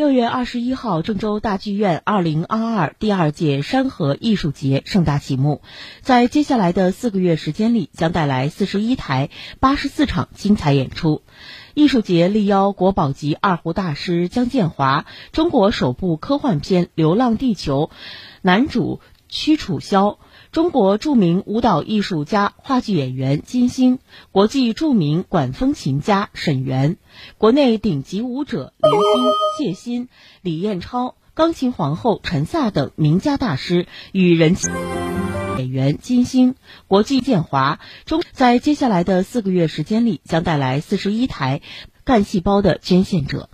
六月二十一号，郑州大剧院二零二二第二届山河艺术节盛大启幕，在接下来的四个月时间里，将带来四十一台、八十四场精彩演出。艺术节力邀国宝级二胡大师姜建华、中国首部科幻片《流浪地球》男主屈楚萧。中国著名舞蹈艺术家、话剧演员金星，国际著名管风琴家沈源，国内顶级舞者林欣、谢欣、李彦超，钢琴皇后陈萨等名家大师与人气演员金星，国际建华中，在接下来的四个月时间里，将带来四十一台干细胞的捐献者。